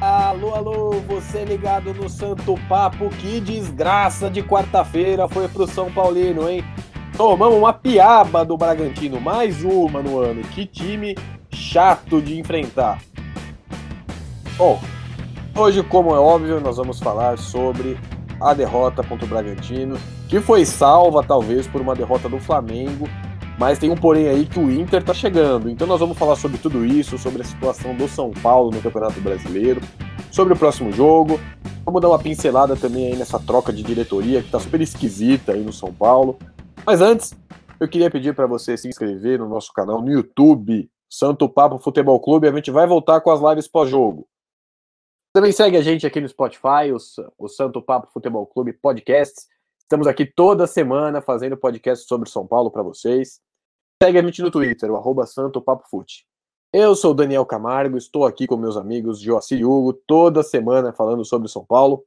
Alô, alô, você ligado no Santo Papo, que desgraça de quarta-feira foi pro São Paulino, hein? Tomamos uma piaba do Bragantino, mais uma no ano. Que time chato de enfrentar. Bom, hoje, como é óbvio, nós vamos falar sobre a derrota contra o Bragantino, que foi salva talvez por uma derrota do Flamengo, mas tem um porém aí que o Inter tá chegando. Então nós vamos falar sobre tudo isso, sobre a situação do São Paulo no Campeonato Brasileiro, sobre o próximo jogo. Vamos dar uma pincelada também aí nessa troca de diretoria que tá super esquisita aí no São Paulo. Mas antes, eu queria pedir para você se inscrever no nosso canal no YouTube, Santo Papo Futebol Clube. A gente vai voltar com as lives pós-jogo. Também segue a gente aqui no Spotify, o, o Santo Papo Futebol Clube Podcasts. Estamos aqui toda semana fazendo podcast sobre São Paulo para vocês. Segue a gente no Twitter, o arroba Santo Papo Fute. Eu sou o Daniel Camargo, estou aqui com meus amigos Joacir e Hugo, toda semana falando sobre São Paulo.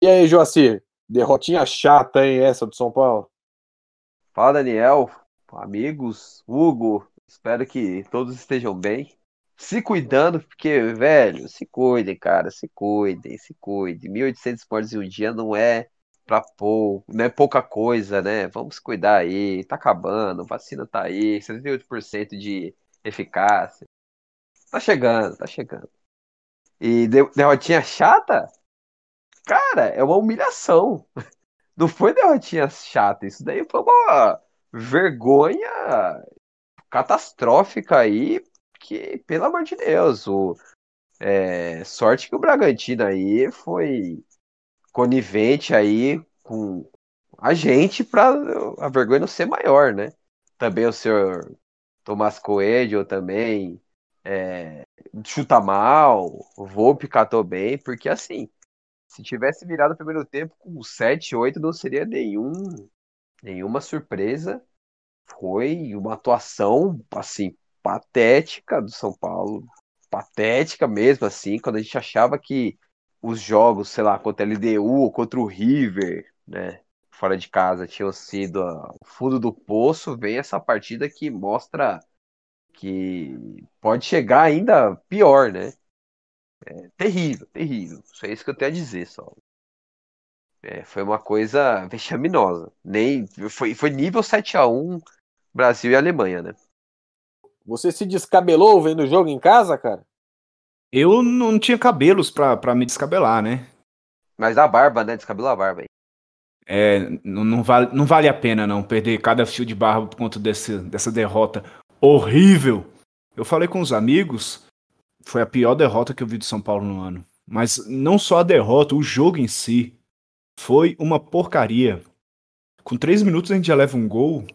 E aí, Joacir, derrotinha chata, hein, essa do São Paulo? Fala, Daniel, amigos, Hugo, espero que todos estejam bem. Se cuidando, porque, velho, se cuidem, cara, se cuidem, se cuidem. 1.800 esportes em um dia não é para pouco, não é pouca coisa, né? Vamos cuidar aí, tá acabando, vacina tá aí, 78% de eficácia. Tá chegando, tá chegando. E derrotinha chata? Cara, é uma humilhação. Não foi derrotinha chata, isso daí foi uma vergonha catastrófica aí, que, pelo amor de Deus, o, é, sorte que o Bragantino aí foi conivente aí com a gente para a vergonha não ser maior, né? Também o senhor Tomás Coelho também é, chuta mal, Volpe catou bem, porque assim, se tivesse virado o primeiro tempo com 7, 8, não seria nenhum, nenhuma surpresa. Foi uma atuação, assim, patética do São Paulo. Patética mesmo, assim, quando a gente achava que os jogos, sei lá, contra a LDU ou contra o River, né, fora de casa, tinham sido o fundo do poço, vem essa partida que mostra que pode chegar ainda pior, né? É terrível, terrível. Só é isso que eu tenho a dizer, só. É, foi uma coisa vexaminosa. Nem, foi, foi nível 7 a 1 Brasil e Alemanha, né? Você se descabelou vendo o jogo em casa, cara? Eu não tinha cabelos pra, pra me descabelar, né? Mas a barba, né? Descabelou a barba aí. É, não, não, vale, não vale a pena não perder cada fio de barba por conta desse, dessa derrota horrível. Eu falei com os amigos, foi a pior derrota que eu vi do São Paulo no ano. Mas não só a derrota, o jogo em si foi uma porcaria. Com três minutos a gente já leva um gol. O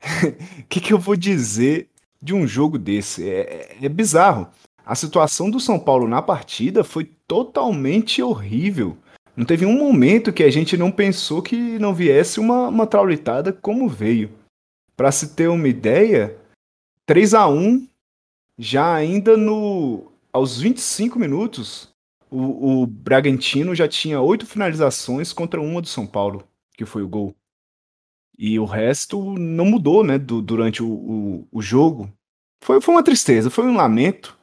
que, que eu vou dizer de um jogo desse? É, é, é bizarro. A situação do São Paulo na partida foi totalmente horrível. Não teve um momento que a gente não pensou que não viesse uma, uma traulitada como veio. Para se ter uma ideia, 3 a 1 já ainda no aos 25 minutos, o, o Bragantino já tinha oito finalizações contra uma do São Paulo, que foi o gol. E o resto não mudou, né, do, durante o, o, o jogo. Foi, foi uma tristeza, foi um lamento.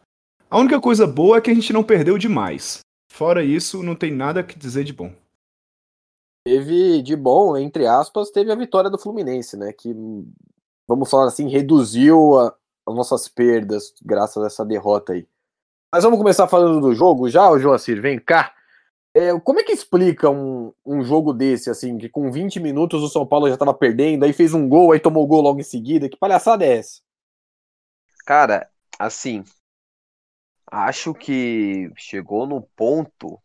A única coisa boa é que a gente não perdeu demais. Fora isso, não tem nada que dizer de bom. Teve de bom, entre aspas, teve a vitória do Fluminense, né? Que, vamos falar assim, reduziu a, as nossas perdas graças a essa derrota aí. Mas vamos começar falando do jogo já, o Joacir, vem cá. É, como é que explica um, um jogo desse, assim, que com 20 minutos o São Paulo já estava perdendo, aí fez um gol, aí tomou o gol logo em seguida? Que palhaçada é essa? Cara, assim, acho que chegou num ponto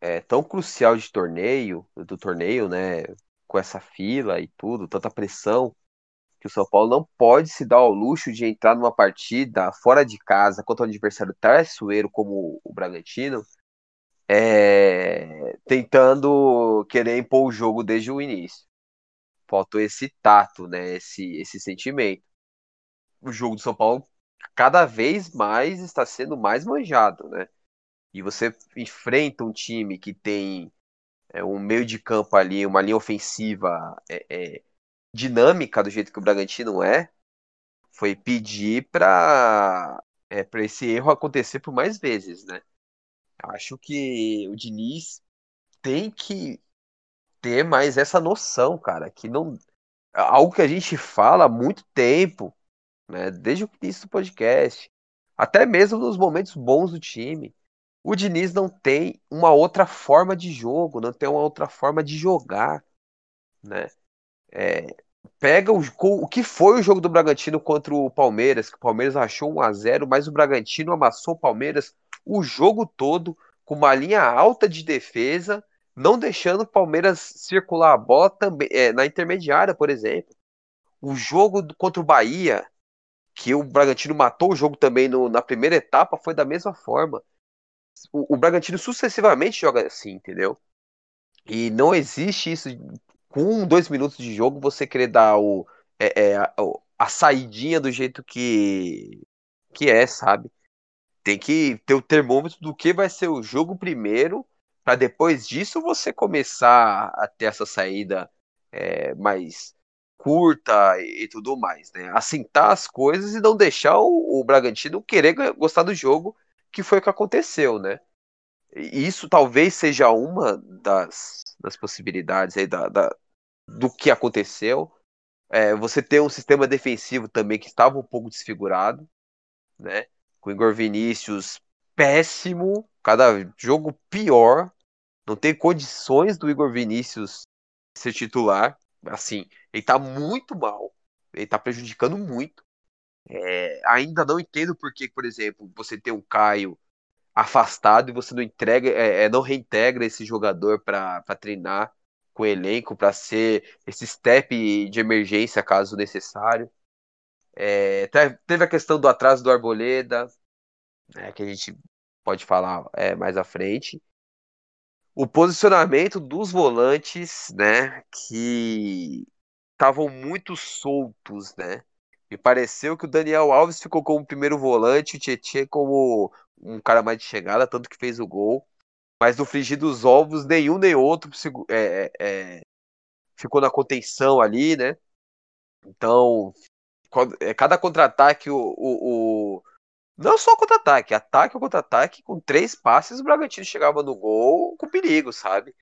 é, tão crucial de torneio, do torneio, né? Com essa fila e tudo, tanta pressão, que o São Paulo não pode se dar ao luxo de entrar numa partida fora de casa contra um adversário traiçoeiro como o Bragantino, é, tentando querer impor o jogo desde o início. Faltou esse tato, né? Esse, esse sentimento. O jogo do São Paulo cada vez mais está sendo mais manjado, né? E você enfrenta um time que tem é, um meio de campo ali, uma linha ofensiva é, é, dinâmica do jeito que o Bragantino é, foi pedir para é, esse erro acontecer por mais vezes, né? Acho que o Diniz tem que ter mais essa noção, cara, que não algo que a gente fala há muito tempo, né, desde o início do podcast, até mesmo nos momentos bons do time. O Diniz não tem uma outra forma de jogo, não tem uma outra forma de jogar, né? É, pega o, o que foi o jogo do Bragantino contra o Palmeiras, que o Palmeiras achou 1 a 0 mas o Bragantino amassou o Palmeiras o jogo todo com uma linha alta de defesa, não deixando o Palmeiras circular a bola também é, na intermediária, por exemplo. O jogo contra o Bahia, que o Bragantino matou o jogo também no, na primeira etapa, foi da mesma forma. O, o Bragantino sucessivamente joga assim, entendeu? E não existe isso com dois minutos de jogo você querer dar o, é, é, a, a saidinha do jeito que, que é, sabe? Tem que ter o termômetro do que vai ser o jogo primeiro, para depois disso você começar a ter essa saída é, mais curta e, e, tudo mais, né? Assentar as coisas e não deixar o, o Bragantino querer gostar do jogo, que foi o que aconteceu, né? E isso talvez seja uma das, das possibilidades aí da, da do que aconteceu. É, você ter um sistema defensivo também que estava um pouco desfigurado, né? Com o Igor Vinícius péssimo, cada jogo pior. Não tem condições do Igor Vinícius ser titular. Assim, ele tá muito mal. Ele tá prejudicando muito. É, ainda não entendo por que, por exemplo, você tem um Caio afastado e você não entrega, é, é não reintegra esse jogador para treinar com o elenco, para ser esse step de emergência caso necessário. É, teve a questão do atraso do Arboleda, né, que a gente pode falar é, mais à frente. O posicionamento dos volantes, né, que estavam muito soltos, né? Me pareceu que o Daniel Alves ficou como primeiro volante, o Tietchan como um cara mais de chegada, tanto que fez o gol. Mas no frigir dos ovos, nenhum nem outro é, é, é, ficou na contenção ali, né? Então, é, cada contra-ataque, o, o, o, não só contra-ataque, ataque ou contra-ataque, com três passes, o Bragantino chegava no gol com perigo, sabe?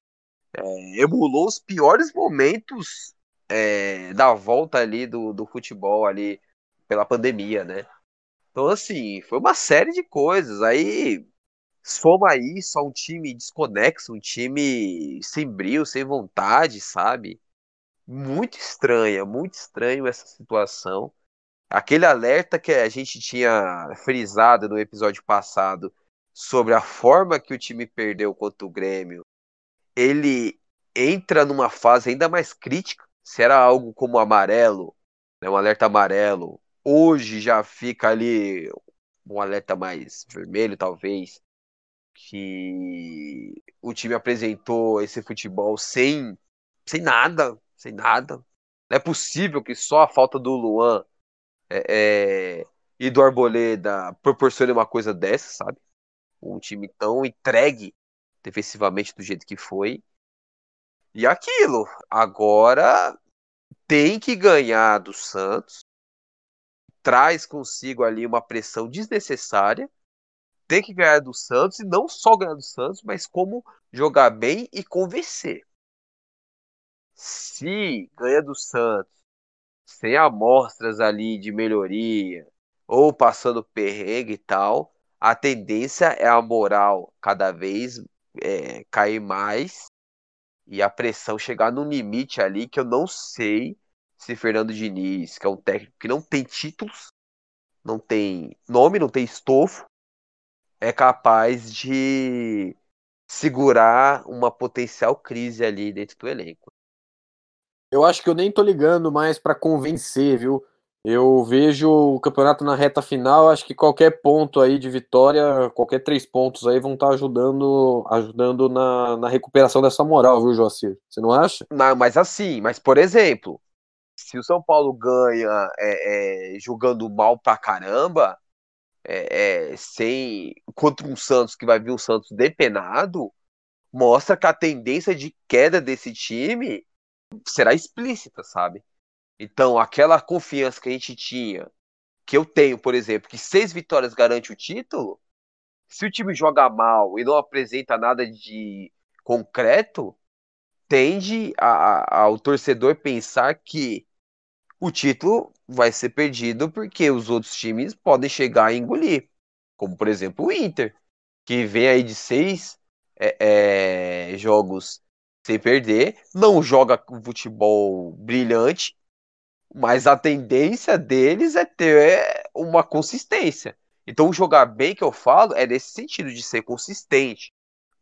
É, emulou os piores momentos é, da volta ali do, do futebol ali pela pandemia, né? Então, assim, foi uma série de coisas. Aí, soma aí só um time desconexo, um time sem brilho, sem vontade, sabe? Muito estranha, muito estranho essa situação. Aquele alerta que a gente tinha frisado no episódio passado sobre a forma que o time perdeu contra o Grêmio, ele entra numa fase ainda mais crítica. Se era algo como amarelo, né, um alerta amarelo, hoje já fica ali um alerta mais vermelho, talvez, que o time apresentou esse futebol sem, sem nada, sem nada. Não é possível que só a falta do Luan é, é, e do Arboleda proporcione uma coisa dessa, sabe? Um time tão entregue defensivamente do jeito que foi. E aquilo, agora tem que ganhar do Santos, traz consigo ali uma pressão desnecessária, tem que ganhar do Santos, e não só ganhar do Santos, mas como jogar bem e convencer. Se ganha do Santos sem amostras ali de melhoria ou passando perrengue e tal, a tendência é a moral cada vez é, cair mais e a pressão chegar num limite ali que eu não sei se Fernando Diniz, que é um técnico que não tem títulos, não tem nome, não tem estofo, é capaz de segurar uma potencial crise ali dentro do elenco. Eu acho que eu nem tô ligando mais para convencer, viu? Eu vejo o campeonato na reta final, acho que qualquer ponto aí de vitória, qualquer três pontos aí vão estar tá ajudando, ajudando na, na recuperação dessa moral, viu, Joacir? Você não acha? Não, mas assim, mas por exemplo, se o São Paulo ganha é, é, jogando mal pra caramba, é, é, sem contra um Santos que vai vir um Santos depenado, mostra que a tendência de queda desse time será explícita, sabe? Então, aquela confiança que a gente tinha, que eu tenho, por exemplo, que seis vitórias garante o título, se o time joga mal e não apresenta nada de concreto, tende a, a, ao torcedor pensar que o título vai ser perdido porque os outros times podem chegar e engolir. Como, por exemplo, o Inter, que vem aí de seis é, é, jogos sem perder, não joga futebol brilhante, mas a tendência deles é ter uma consistência. Então, jogar bem que eu falo é nesse sentido de ser consistente,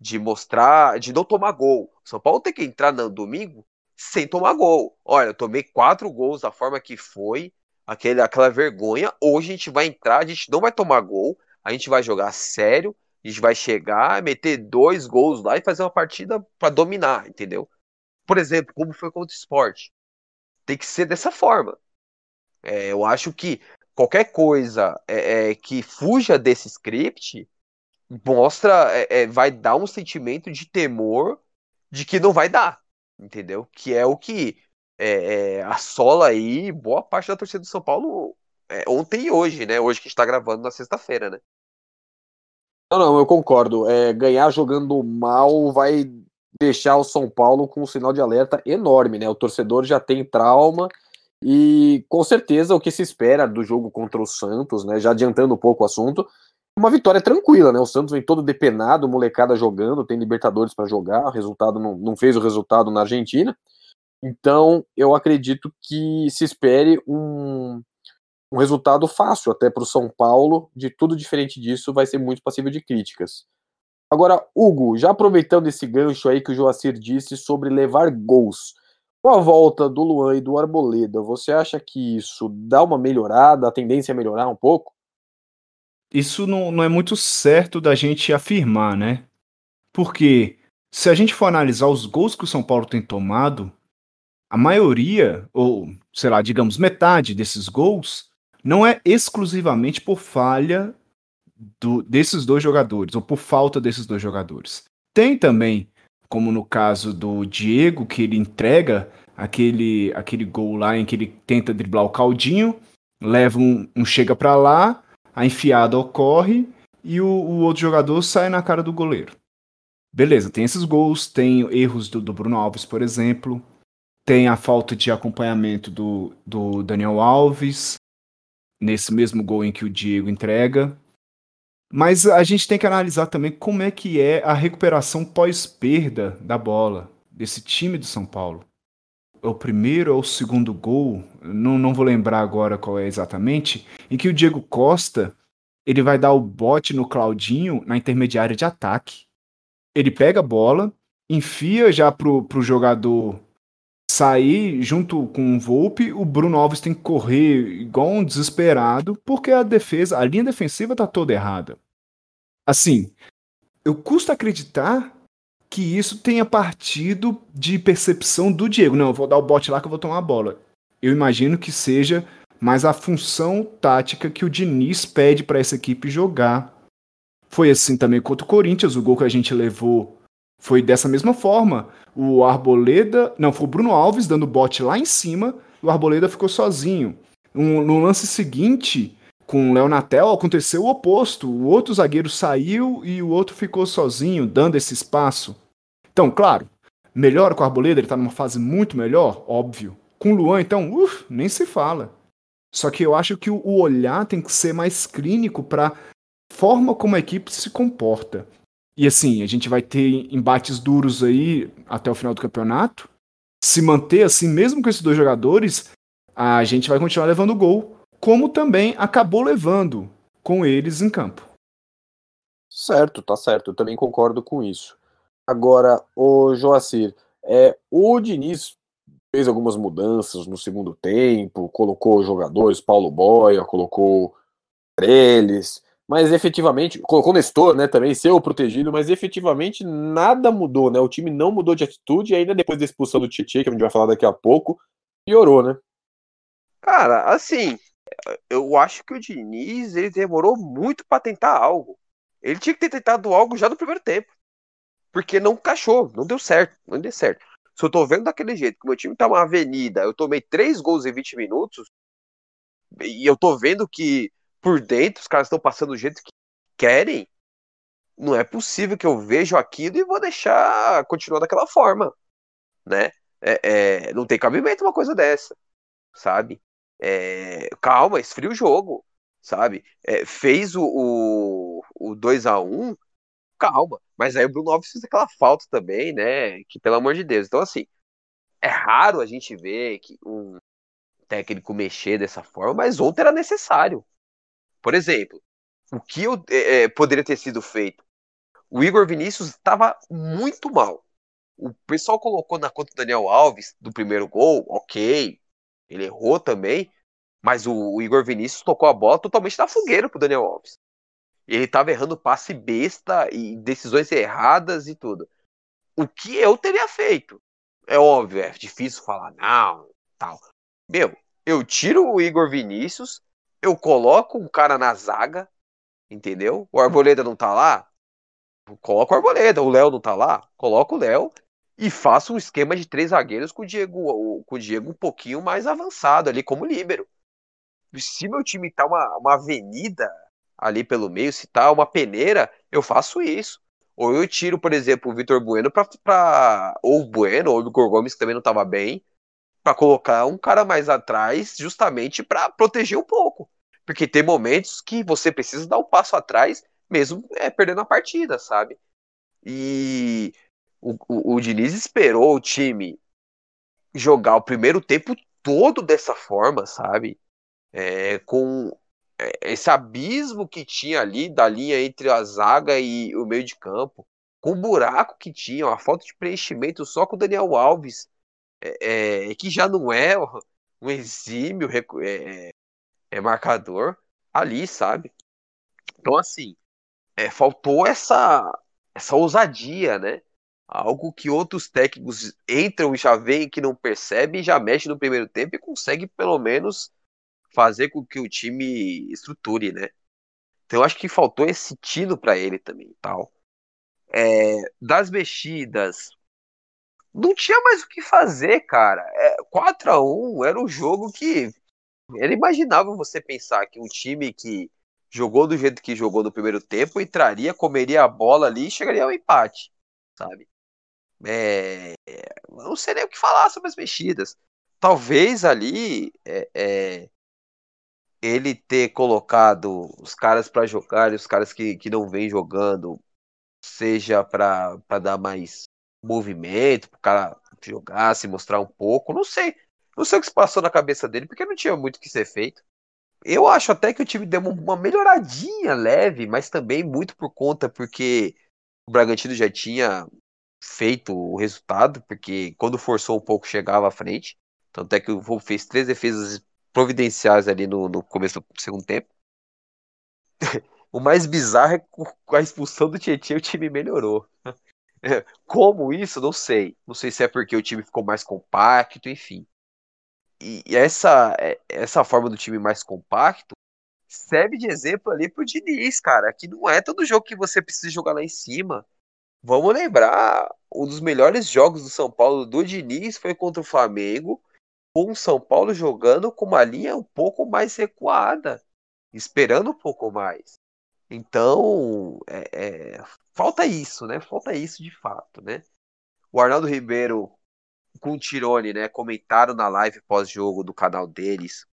de mostrar, de não tomar gol. São Paulo tem que entrar no domingo sem tomar gol. Olha, eu tomei quatro gols da forma que foi, aquele, aquela vergonha. Hoje a gente vai entrar, a gente não vai tomar gol, a gente vai jogar sério, a gente vai chegar, meter dois gols lá e fazer uma partida para dominar, entendeu? Por exemplo, como foi contra o esporte. Tem que ser dessa forma. É, eu acho que qualquer coisa é, é, que fuja desse script mostra, é, é, vai dar um sentimento de temor de que não vai dar entendeu? Que é o que é, assola aí boa parte da torcida do São Paulo ontem e hoje, né? Hoje que está gravando na sexta-feira, né? Não, não, eu concordo. É, ganhar jogando mal vai deixar o São Paulo com um sinal de alerta enorme, né? O torcedor já tem trauma e com certeza o que se espera do jogo contra o Santos, né? Já adiantando um pouco o assunto, uma vitória tranquila, né? O Santos vem todo depenado, molecada jogando, tem Libertadores para jogar, o resultado não, não fez o resultado na Argentina. Então, eu acredito que se espere um, um resultado fácil até para o São Paulo. De tudo diferente disso, vai ser muito passível de críticas. Agora, Hugo, já aproveitando esse gancho aí que o Joacir disse sobre levar gols, com a volta do Luan e do Arboleda, você acha que isso dá uma melhorada, a tendência é melhorar um pouco? isso não, não é muito certo da gente afirmar, né? Porque se a gente for analisar os gols que o São Paulo tem tomado, a maioria, ou sei lá, digamos metade desses gols, não é exclusivamente por falha do, desses dois jogadores, ou por falta desses dois jogadores. Tem também, como no caso do Diego, que ele entrega aquele, aquele gol lá em que ele tenta driblar o caldinho, leva um, um chega para lá, a enfiada ocorre e o, o, outro jogador sai na cara do goleiro. Beleza, tem esses gols, tem erros do, do Bruno Alves, por exemplo, tem a falta de acompanhamento do, do Daniel Alves, nesse mesmo gol em que o Diego entrega. Mas a gente tem que analisar também como é que é a recuperação pós-perda da bola desse time do São Paulo o primeiro ou o segundo gol, não, não vou lembrar agora qual é exatamente, em que o Diego Costa ele vai dar o bote no Claudinho na intermediária de ataque. Ele pega a bola, enfia já pro, pro jogador sair junto com o Volpe, o Bruno Alves tem que correr igual um desesperado, porque a defesa, a linha defensiva tá toda errada. Assim, eu custo acreditar que isso tenha partido de percepção do Diego. Não, eu vou dar o bote lá que eu vou tomar a bola. Eu imagino que seja mais a função tática que o Diniz pede para essa equipe jogar. Foi assim também contra o Corinthians, o gol que a gente levou foi dessa mesma forma. O Arboleda, não, foi o Bruno Alves dando bote lá em cima, o Arboleda ficou sozinho. Um, no lance seguinte, com o Leonatel, aconteceu o oposto. O outro zagueiro saiu e o outro ficou sozinho, dando esse espaço. Então, claro, melhor com o Arboleda, ele tá numa fase muito melhor, óbvio. Com o Luan, então, uf, nem se fala. Só que eu acho que o olhar tem que ser mais clínico para forma como a equipe se comporta. E assim, a gente vai ter embates duros aí até o final do campeonato. Se manter assim, mesmo com esses dois jogadores, a gente vai continuar levando gol como também acabou levando com eles em campo. Certo, tá certo, eu também concordo com isso. Agora, o Joacir, é, o Diniz fez algumas mudanças no segundo tempo, colocou jogadores, Paulo Boia, colocou eles, mas efetivamente, colocou Nestor, né, também, seu protegido, mas efetivamente nada mudou, né, o time não mudou de atitude, e ainda depois da expulsão do Tietchan, que a gente vai falar daqui a pouco, piorou, né? Cara, assim, eu acho que o Diniz ele demorou muito para tentar algo. Ele tinha que ter tentado algo já no primeiro tempo. Porque não encaixou, não deu certo, não deu certo. Se eu tô vendo daquele jeito, que meu time tá uma avenida, eu tomei três gols em 20 minutos, e eu tô vendo que por dentro os caras estão passando do jeito que querem, não é possível que eu vejo aquilo e vou deixar continuar daquela forma, né? É, é, não tem cabimento uma coisa dessa, sabe? É, calma, esfria o jogo, sabe? É, fez o, o, o 2 a 1 calma. Mas aí o Bruno Alves fez aquela falta também, né? Que pelo amor de Deus. Então, assim, é raro a gente ver que um técnico mexer dessa forma, mas ontem era necessário. Por exemplo, o que eu, é, é poderia ter sido feito? O Igor Vinícius estava muito mal. O pessoal colocou na conta do Daniel Alves do primeiro gol, ok. Ele errou também, mas o, o Igor Vinícius tocou a bola totalmente na fogueira pro Daniel Alves. Ele estava errando passe besta e decisões erradas e tudo. O que eu teria feito? É óbvio, é difícil falar não, tal. Meu, eu tiro o Igor Vinícius, eu coloco um cara na zaga, entendeu? O Arboleda não tá lá? Coloca o Arboleda. O Léo não tá lá? Coloca o Léo e faço um esquema de três zagueiros com o Diego, com o Diego um pouquinho mais avançado ali como líbero. Se meu time tá uma, uma avenida ali pelo meio, se tá uma peneira, eu faço isso. Ou eu tiro, por exemplo, o Vitor Bueno pra, pra. Ou o Bueno, ou o Igor Gomes, que também não tava bem, para colocar um cara mais atrás, justamente para proteger um pouco. Porque tem momentos que você precisa dar um passo atrás, mesmo é, perdendo a partida, sabe? E o, o, o Diniz esperou o time jogar o primeiro tempo todo dessa forma, sabe? É, com é, esse abismo que tinha ali da linha entre a zaga e o meio de campo, com o buraco que tinha, a falta de preenchimento só com o Daniel Alves, é, é, que já não é um exímio é, é, marcador ali, sabe? Então, assim, é, faltou essa, essa ousadia, né? Algo que outros técnicos entram e já veem que não percebem, já mexe no primeiro tempo e consegue pelo menos fazer com que o time estruture, né? Então eu acho que faltou esse tino para ele também, tal. É, das mexidas, não tinha mais o que fazer, cara. É, 4 a 1 era um jogo que era imaginável você pensar que um time que jogou do jeito que jogou no primeiro tempo entraria, comeria a bola ali e chegaria ao empate, sabe? É, não sei nem o que falar sobre as mexidas. Talvez ali é, é, ele ter colocado os caras para jogar e os caras que, que não vêm jogando, seja para dar mais movimento, para o cara jogar, se mostrar um pouco, não sei. Não sei o que se passou na cabeça dele, porque não tinha muito o que ser feito. Eu acho até que o time deu uma melhoradinha leve, mas também muito por conta porque o Bragantino já tinha feito o resultado, porque quando forçou um pouco chegava à frente. Tanto é que o Volpe fez três defesas providenciais ali no, no começo do segundo tempo. o mais bizarro é que com a expulsão do Tietchan o time melhorou. Como isso? Não sei. Não sei se é porque o time ficou mais compacto, enfim. E essa, é, essa forma do time mais compacto serve de exemplo ali pro Diniz, cara. Que não é todo jogo que você precisa jogar lá em cima. Vamos lembrar, um dos melhores jogos do São Paulo do Diniz foi contra o Flamengo com o São Paulo jogando com uma linha um pouco mais recuada, esperando um pouco mais. Então, é, é, falta isso, né? Falta isso de fato, né? O Arnaldo Ribeiro com o Tirone, né, comentaram na live pós-jogo do canal deles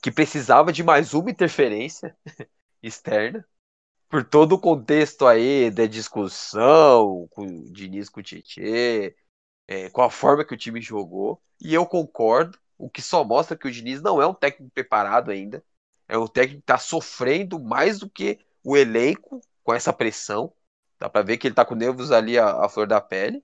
que precisava de mais uma interferência externa por todo o contexto aí da discussão com o Diniz com o Tietê, é, com a forma que o time jogou. E eu concordo, o que só mostra que o Diniz não é um técnico preparado ainda. É um técnico que está sofrendo mais do que o elenco com essa pressão. Dá para ver que ele está com nervos ali à, à, flor da pele.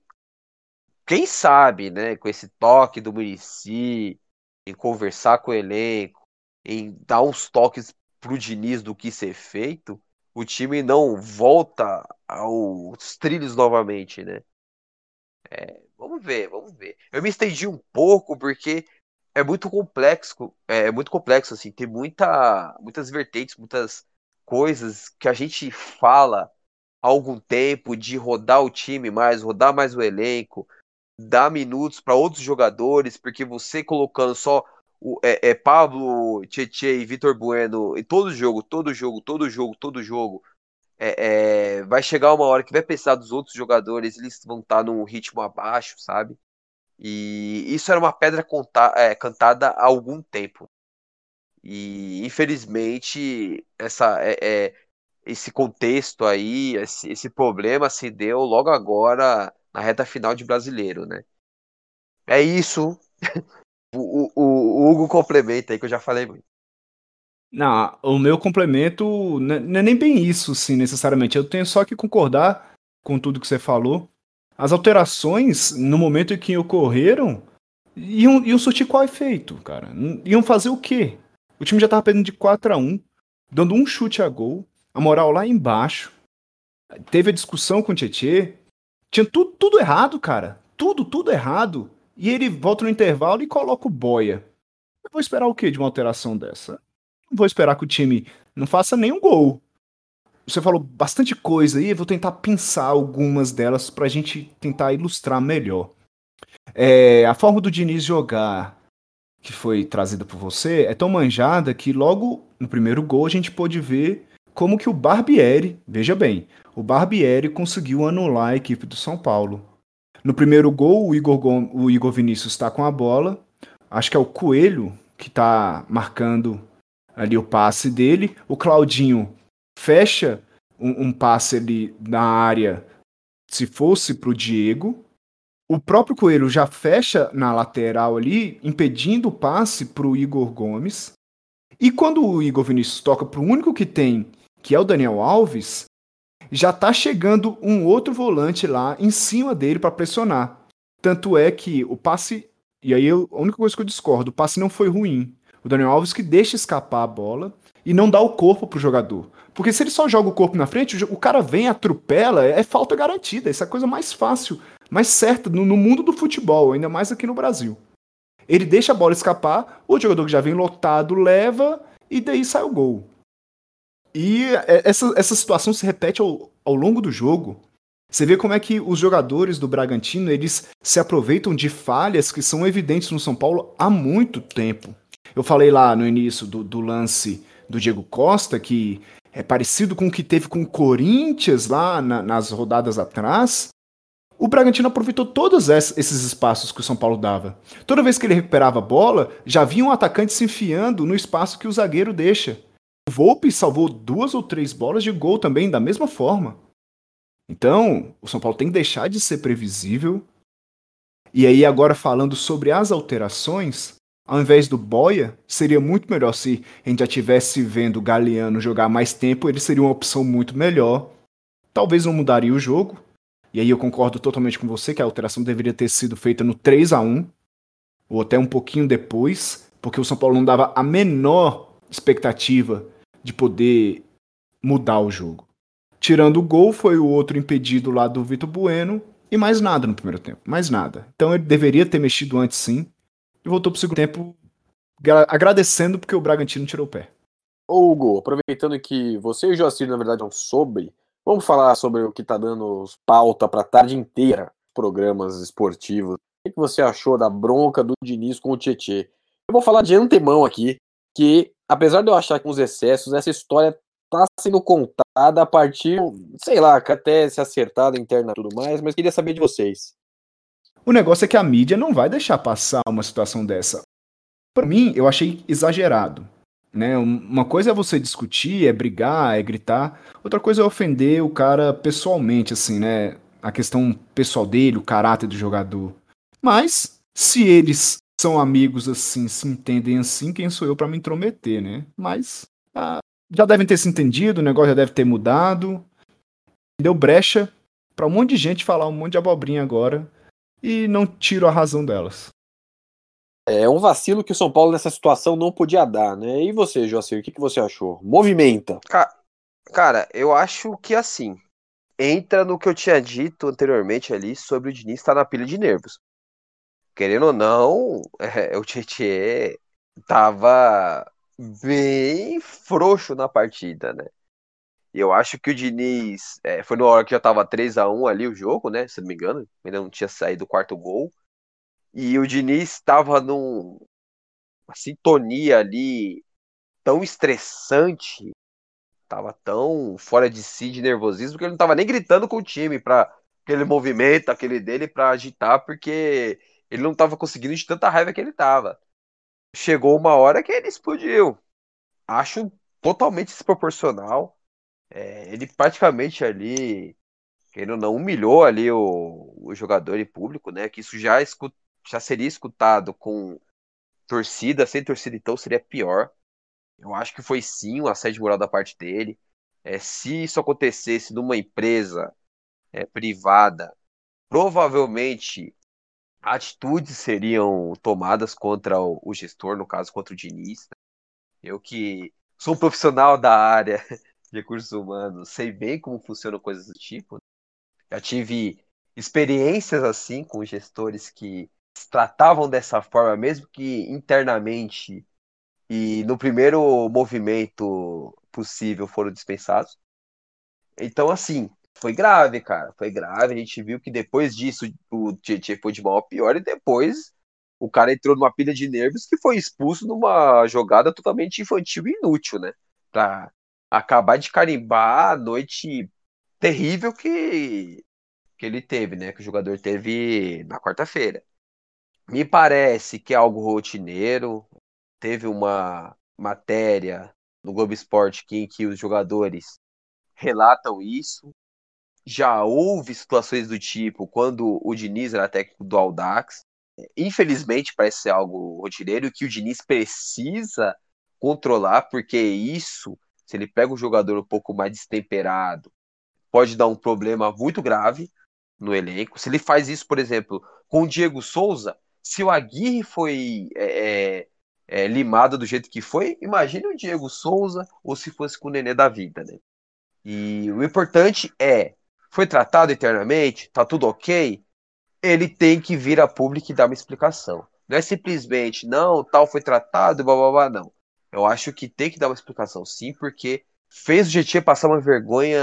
Quem sabe, né, com esse toque do Murici, em conversar com o elenco, em dar uns toques pro Diniz do que ser feito, o time não volta aos trilhos novamente, né? É, vamos ver, vamos ver. Eu me estendi um pouco porque é muito complexo, é muito complexo assim, tem muita, muitas vertentes, muitas coisas que a gente fala há algum tempo de rodar o time mais, rodar mais o elenco, dar minutos para outros jogadores, porque você colocando só o, é, é Pablo, Tietchan e Vitor Bueno em todo jogo, todo jogo, todo jogo, todo jogo, é, é, vai chegar uma hora que vai pensar dos outros jogadores, eles vão estar num ritmo abaixo, sabe? E isso era uma pedra conta, é, cantada há algum tempo. E infelizmente essa, é, é, esse contexto aí, esse, esse problema se deu logo agora na reta final de brasileiro, né? É isso. o, o, o Hugo complementa aí que eu já falei muito. Não, o meu complemento não é nem bem isso, sim, necessariamente. Eu tenho só que concordar com tudo que você falou. As alterações, no momento em que ocorreram, iam, iam surtir qual efeito, cara? Iam fazer o quê? O time já tava perdendo de 4 a 1 dando um chute a gol, a moral lá embaixo. Teve a discussão com o Tietê. Tinha tudo, tudo errado, cara. Tudo, tudo errado. E ele volta no intervalo e coloca o boia. Eu vou esperar o quê de uma alteração dessa? Não vou esperar que o time não faça nenhum gol. Você falou bastante coisa aí, eu vou tentar pensar algumas delas para a gente tentar ilustrar melhor. É, a forma do Diniz jogar, que foi trazida por você, é tão manjada que logo no primeiro gol a gente pôde ver como que o Barbieri, veja bem, o Barbieri conseguiu anular a equipe do São Paulo. No primeiro gol, o Igor, o Igor Vinícius está com a bola, acho que é o Coelho que está marcando ali o passe dele. O Claudinho fecha um, um passe ali na área, se fosse para o Diego. O próprio Coelho já fecha na lateral ali, impedindo o passe para o Igor Gomes. E quando o Igor Vinícius toca para o único que tem, que é o Daniel Alves, já está chegando um outro volante lá em cima dele para pressionar. Tanto é que o passe. E aí eu, a única coisa que eu discordo, o passe não foi ruim. O Daniel Alves que deixa escapar a bola e não dá o corpo pro jogador. Porque se ele só joga o corpo na frente, o cara vem, atropela, é falta garantida. Essa é a coisa mais fácil, mais certa no, no mundo do futebol, ainda mais aqui no Brasil. Ele deixa a bola escapar, o jogador que já vem lotado leva e daí sai o gol. E é, essa, essa situação se repete ao, ao longo do jogo. Você vê como é que os jogadores do Bragantino eles se aproveitam de falhas que são evidentes no São Paulo há muito tempo. Eu falei lá no início do, do lance do Diego Costa, que é parecido com o que teve com o Corinthians lá na, nas rodadas atrás. O Bragantino aproveitou todos esses espaços que o São Paulo dava. Toda vez que ele recuperava a bola, já vinha um atacante se enfiando no espaço que o zagueiro deixa. Volpe salvou duas ou três bolas de gol também, da mesma forma. Então, o São Paulo tem que deixar de ser previsível. E aí, agora falando sobre as alterações, ao invés do Boia, seria muito melhor se a gente já tivesse vendo o Galeano jogar mais tempo, ele seria uma opção muito melhor. Talvez não mudaria o jogo. E aí eu concordo totalmente com você que a alteração deveria ter sido feita no 3 a 1 ou até um pouquinho depois, porque o São Paulo não dava a menor expectativa de poder mudar o jogo. Tirando o gol, foi o outro impedido lá do Vitor Bueno e mais nada no primeiro tempo, mais nada. Então ele deveria ter mexido antes sim e voltou pro segundo tempo agradecendo porque o Bragantino tirou o pé. Ô Hugo, aproveitando que você e o Joacir, na verdade, são sobre, vamos falar sobre o que tá dando pauta pra tarde inteira programas esportivos. O que você achou da bronca do Diniz com o Tietê? Eu vou falar de antemão aqui que, apesar de eu achar que uns excessos, essa história tá sendo contada a partir, sei lá, até se acertada interna e tudo mais, mas queria saber de vocês. O negócio é que a mídia não vai deixar passar uma situação dessa. Para mim, eu achei exagerado. Né? Uma coisa é você discutir, é brigar, é gritar. Outra coisa é ofender o cara pessoalmente, assim, né? A questão pessoal dele, o caráter do jogador. Mas, se eles são amigos assim, se entendem assim, quem sou eu para me intrometer, né? Mas ah, já devem ter se entendido, o negócio já deve ter mudado. Deu brecha para um monte de gente falar um monte de abobrinha agora e não tiro a razão delas. É um vacilo que o São Paulo nessa situação não podia dar, né? E você, Joacir, o que, que você achou? Movimenta. Cara, eu acho que assim, entra no que eu tinha dito anteriormente ali sobre o Diniz estar tá na pilha de nervos. Querendo ou não, é, o Tietchan tava bem frouxo na partida, né? E eu acho que o Diniz. É, foi na hora que já tava 3 a 1 ali o jogo, né? Se não me engano. Ainda não tinha saído o quarto gol. E o Diniz estava numa sintonia ali tão estressante tava tão fora de si de nervosismo que ele não tava nem gritando com o time para aquele movimento, aquele dele para agitar, porque ele não tava conseguindo de tanta raiva que ele tava. Chegou uma hora que ele explodiu. Acho totalmente desproporcional. É, ele praticamente ali, querendo não, humilhou ali o, o jogador em público, né? Que isso já, escut, já seria escutado com torcida, sem torcida então seria pior. Eu acho que foi sim um assédio moral da parte dele. É, se isso acontecesse numa empresa é, privada, provavelmente atitudes seriam tomadas contra o, o, gestor, no caso contra o Diniz. Né? Eu que sou um profissional da área de recursos humanos, sei bem como funcionam coisas do tipo. Né? Já tive experiências assim com gestores que tratavam dessa forma, mesmo que internamente e no primeiro movimento possível foram dispensados. Então, assim, foi grave, cara. Foi grave. A gente viu que depois disso o Tietchan foi de mal a pior e depois o cara entrou numa pilha de nervos que foi expulso numa jogada totalmente infantil e inútil, né? Pra acabar de carimbar a noite terrível que, que ele teve, né? Que o jogador teve na quarta-feira. Me parece que é algo rotineiro. Teve uma matéria no Globo Esporte em que os jogadores relatam isso. Já houve situações do tipo quando o Diniz era técnico do Aldax. Infelizmente, parece ser algo rotineiro que o Diniz precisa controlar, porque isso, se ele pega um jogador um pouco mais destemperado, pode dar um problema muito grave no elenco. Se ele faz isso, por exemplo, com o Diego Souza, se o Aguirre foi é, é, é, limado do jeito que foi, imagine o Diego Souza ou se fosse com o Nenê da vida, né? E o importante é, foi tratado eternamente, tá tudo ok, ele tem que vir a público e dar uma explicação. Não é simplesmente, não, tal foi tratado, blá blá blá, não. Eu acho que tem que dar uma explicação sim, porque fez o GT passar uma vergonha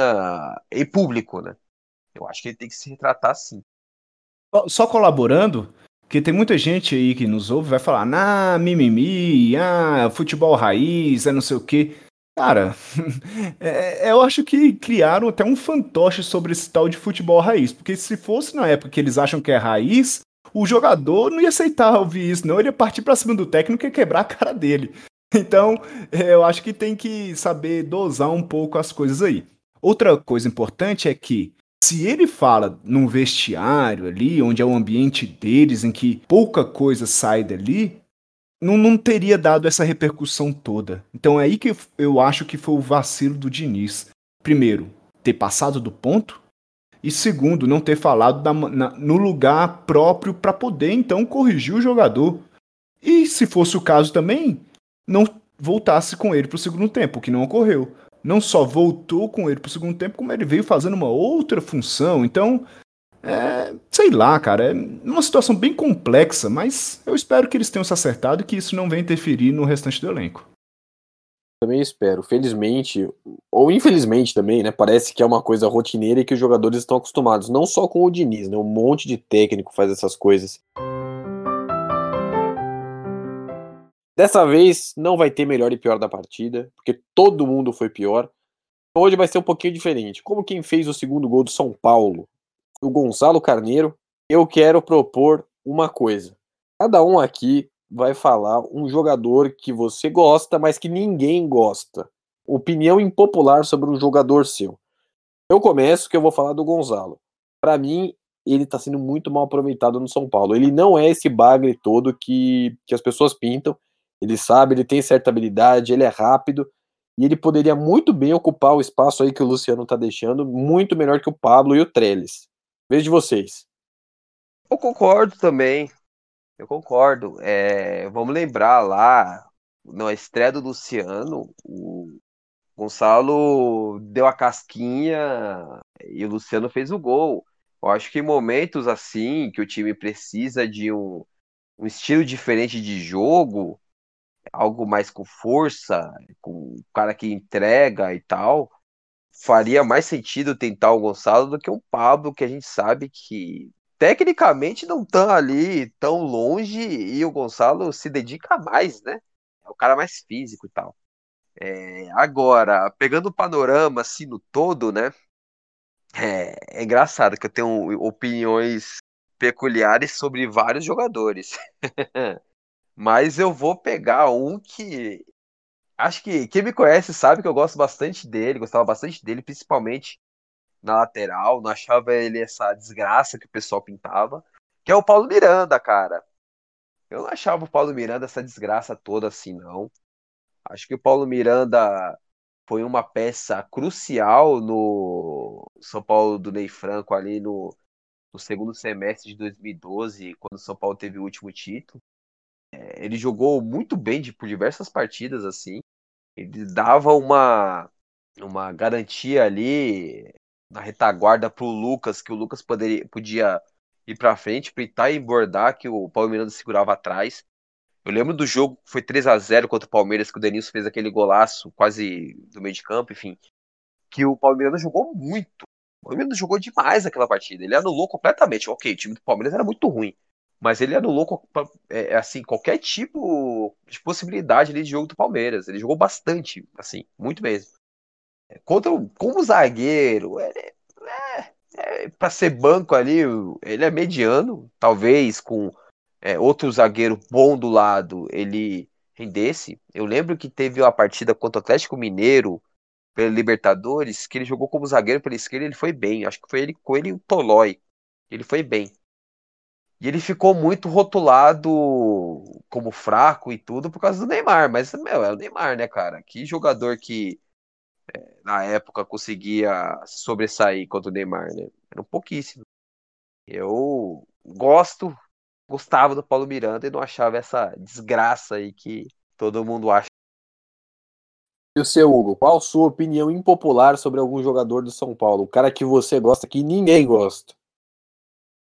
em público, né? Eu acho que ele tem que se retratar sim. Só colaborando, porque tem muita gente aí que nos ouve vai falar, ah, mimimi, ah, futebol raiz, é não sei o quê. Cara, é, é, eu acho que criaram até um fantoche sobre esse tal de futebol raiz. Porque se fosse na época que eles acham que é raiz, o jogador não ia aceitar ouvir isso, não. Ele ia partir pra cima do técnico e quebrar a cara dele. Então, é, eu acho que tem que saber dosar um pouco as coisas aí. Outra coisa importante é que se ele fala num vestiário ali, onde é o ambiente deles, em que pouca coisa sai dali, não, não teria dado essa repercussão toda. Então é aí que eu acho que foi o vacilo do Diniz. Primeiro, ter passado do ponto. E segundo, não ter falado na, no lugar próprio para poder então corrigir o jogador. E se fosse o caso também, não voltasse com ele para o segundo tempo, o que não ocorreu não só voltou com ele pro segundo tempo, como ele veio fazendo uma outra função. Então, é, sei lá, cara, é uma situação bem complexa, mas eu espero que eles tenham se acertado e que isso não venha interferir no restante do elenco. Também espero. Felizmente, ou infelizmente também, né? Parece que é uma coisa rotineira e que os jogadores estão acostumados. Não só com o Diniz, né? Um monte de técnico faz essas coisas. Dessa vez não vai ter melhor e pior da partida, porque todo mundo foi pior. Hoje vai ser um pouquinho diferente. Como quem fez o segundo gol do São Paulo, o Gonçalo Carneiro, eu quero propor uma coisa. Cada um aqui vai falar um jogador que você gosta, mas que ninguém gosta. Opinião impopular sobre um jogador seu. Eu começo que eu vou falar do Gonzalo. Para mim, ele está sendo muito mal aproveitado no São Paulo. Ele não é esse bagre todo que, que as pessoas pintam. Ele sabe, ele tem certa habilidade, ele é rápido e ele poderia muito bem ocupar o espaço aí que o Luciano está deixando, muito melhor que o Pablo e o Trellis. Vejo vocês. Eu concordo também. Eu concordo. É, vamos lembrar lá, na estreia do Luciano, o Gonçalo deu a casquinha e o Luciano fez o gol. Eu acho que em momentos assim, que o time precisa de um, um estilo diferente de jogo, algo mais com força, com o cara que entrega e tal, faria mais sentido tentar o Gonçalo do que o Pablo, que a gente sabe que tecnicamente não tá ali tão longe e o Gonçalo se dedica mais, né? É o cara mais físico e tal. É, agora, pegando o panorama assim no todo, né? É, é engraçado que eu tenho opiniões peculiares sobre vários jogadores. Mas eu vou pegar um que acho que quem me conhece sabe que eu gosto bastante dele, gostava bastante dele, principalmente na lateral, não achava ele essa desgraça que o pessoal pintava, que é o Paulo Miranda, cara. Eu não achava o Paulo Miranda essa desgraça toda assim, não. Acho que o Paulo Miranda foi uma peça crucial no São Paulo do Ney Franco ali no, no segundo semestre de 2012, quando o São Paulo teve o último título. Ele jogou muito bem de, por diversas partidas assim. Ele dava uma uma garantia ali na retaguarda para o Lucas, que o Lucas poderia, podia ir para frente, peitar e bordar, que o Paulo Miranda segurava atrás. Eu lembro do jogo que foi 3 a 0 contra o Palmeiras, que o Denilson fez aquele golaço quase do meio de campo, enfim. Que o Palmeiras jogou muito. O Palmeiras jogou demais aquela partida. Ele anulou completamente. Ok, o time do Palmeiras era muito ruim. Mas ele anulou é, assim, qualquer tipo de possibilidade de jogo do Palmeiras. Ele jogou bastante, assim, muito mesmo. Contra, como zagueiro, ele é, é para ser banco ali, ele é mediano, talvez com é, outro zagueiro bom do lado, ele rendesse. Eu lembro que teve uma partida contra o Atlético Mineiro pela Libertadores, que ele jogou como zagueiro pela esquerda, ele foi bem. Acho que foi ele com ele e o Tolói. Ele foi bem. E ele ficou muito rotulado como fraco e tudo por causa do Neymar. Mas, meu, é o Neymar, né, cara? Que jogador que é, na época conseguia sobressair contra o Neymar, né? Eram pouquíssimos. Eu gosto, gostava do Paulo Miranda e não achava essa desgraça aí que todo mundo acha. E o seu Hugo, qual a sua opinião impopular sobre algum jogador do São Paulo? O cara que você gosta que ninguém gosta.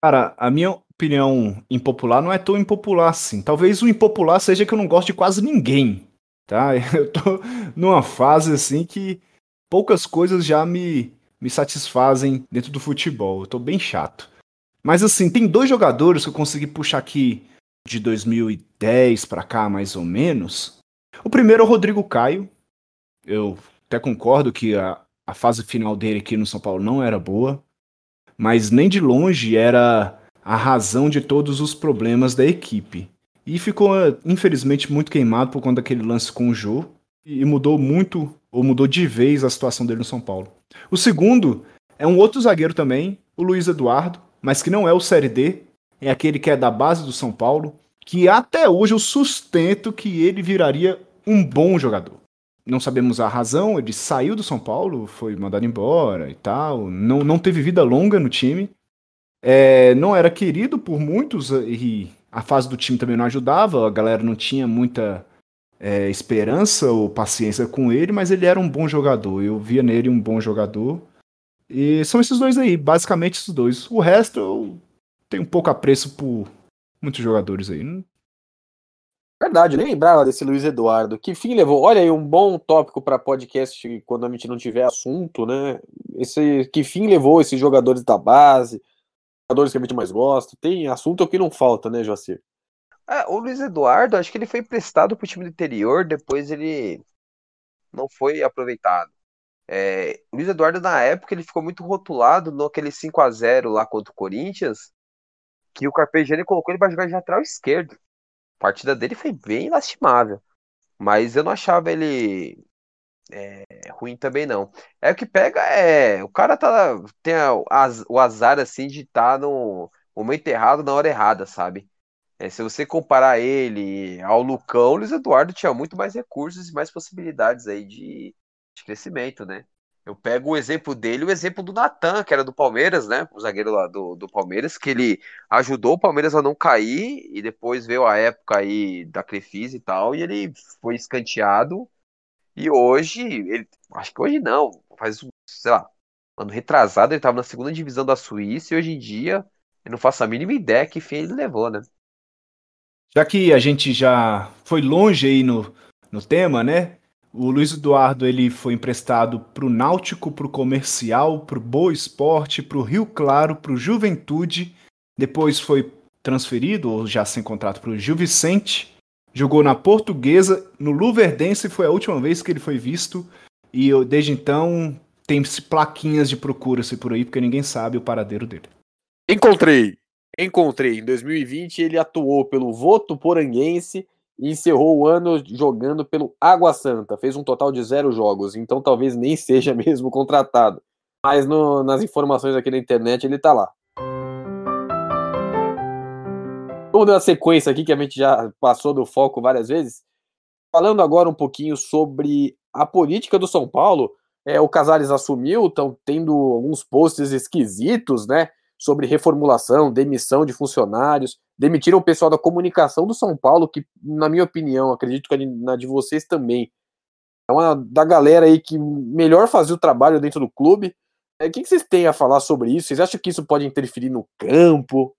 Cara, a minha opinião impopular não é tão impopular assim. Talvez o impopular seja que eu não gosto de quase ninguém, tá? Eu tô numa fase assim que poucas coisas já me, me satisfazem dentro do futebol. Eu tô bem chato. Mas assim, tem dois jogadores que eu consegui puxar aqui de 2010 para cá, mais ou menos. O primeiro é o Rodrigo Caio. Eu até concordo que a, a fase final dele aqui no São Paulo não era boa, mas nem de longe era a razão de todos os problemas da equipe. E ficou, infelizmente, muito queimado por conta daquele lance com o Jô. E mudou muito ou mudou de vez a situação dele no São Paulo. O segundo é um outro zagueiro também, o Luiz Eduardo, mas que não é o Série D, é aquele que é da base do São Paulo, que até hoje eu sustento que ele viraria um bom jogador. Não sabemos a razão, ele saiu do São Paulo, foi mandado embora e tal, não, não teve vida longa no time, é, não era querido por muitos e a fase do time também não ajudava, a galera não tinha muita é, esperança ou paciência com ele, mas ele era um bom jogador. Eu via nele um bom jogador. E são esses dois aí, basicamente esses dois. O resto eu tenho um pouco apreço por muitos jogadores aí. Verdade, nem lembrava desse Luiz Eduardo. Que fim levou? Olha aí, um bom tópico para podcast quando a gente não tiver assunto, né? Esse, que fim levou esses jogadores da base, jogadores que a gente mais gosta? Tem assunto que não falta, né, Joacir? É, o Luiz Eduardo, acho que ele foi emprestado para o time do interior, depois ele não foi aproveitado. É, o Luiz Eduardo, na época, ele ficou muito rotulado no aquele 5 a 0 lá contra o Corinthians, que o Carpegiani colocou ele para jogar de lateral esquerdo. A partida dele foi bem lastimável. Mas eu não achava ele é, ruim também, não. É o que pega é. O cara tá, tem a, o azar assim de estar tá no momento errado na hora errada, sabe? É, se você comparar ele ao Lucão, o Luiz Eduardo tinha muito mais recursos e mais possibilidades aí de, de crescimento, né? Eu pego o exemplo dele, o exemplo do Natan, que era do Palmeiras, né? O zagueiro lá do, do Palmeiras, que ele ajudou o Palmeiras a não cair e depois veio a época aí da Crefisa e tal, e ele foi escanteado. E hoje, ele, acho que hoje não, faz, sei lá, ano retrasado ele estava na segunda divisão da Suíça e hoje em dia eu não faço a mínima ideia que fim ele levou, né? Já que a gente já foi longe aí no, no tema, né? O Luiz Eduardo ele foi emprestado para o Náutico, para o Comercial, para o Boa Esporte, para o Rio Claro, para o Juventude. Depois foi transferido, ou já sem contrato, para o Gil Vicente, jogou na Portuguesa, no Luverdense foi a última vez que ele foi visto. E eu, desde então tem plaquinhas de procura-se por aí, porque ninguém sabe o paradeiro dele. Encontrei! Encontrei. Em 2020 ele atuou pelo Voto Poranguense e encerrou o ano jogando pelo Água Santa. Fez um total de zero jogos, então talvez nem seja mesmo contratado. Mas no, nas informações aqui na internet ele tá lá. Vamos dar uma sequência aqui que a gente já passou do foco várias vezes. Falando agora um pouquinho sobre a política do São Paulo. É, o Casares assumiu, estão tendo alguns posts esquisitos, né? Sobre reformulação, demissão de funcionários. Demitiram o pessoal da comunicação do São Paulo, que, na minha opinião, acredito que na de vocês também, é uma da galera aí que melhor fazia o trabalho dentro do clube. É, o que, que vocês têm a falar sobre isso? Vocês acham que isso pode interferir no campo?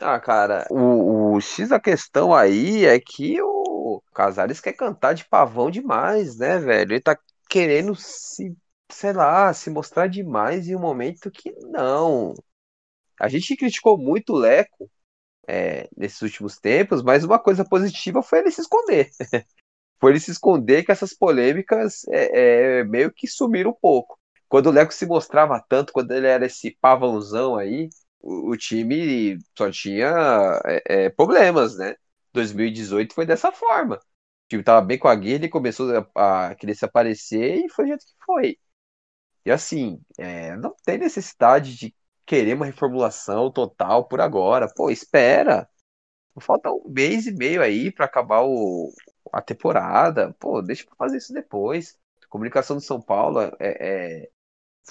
Ah, cara, o, o X da questão aí é que o Casares quer cantar de pavão demais, né, velho? Ele tá querendo se, sei lá, se mostrar demais em um momento que não. A gente criticou muito o Leco é, nesses últimos tempos, mas uma coisa positiva foi ele se esconder. foi ele se esconder que essas polêmicas é, é, meio que sumiram um pouco. Quando o Leco se mostrava tanto, quando ele era esse pavãozão aí, o, time só tinha é, é, problemas, né? 2018 foi dessa forma. O time tava bem com a guia, ele começou a, a, querer se aparecer e foi do jeito que foi. E assim, é, não tem necessidade de querer uma reformulação total por agora. Pô, espera. Falta um mês e meio aí para acabar o, a temporada. Pô, deixa pra fazer isso depois. Comunicação do São Paulo é, é,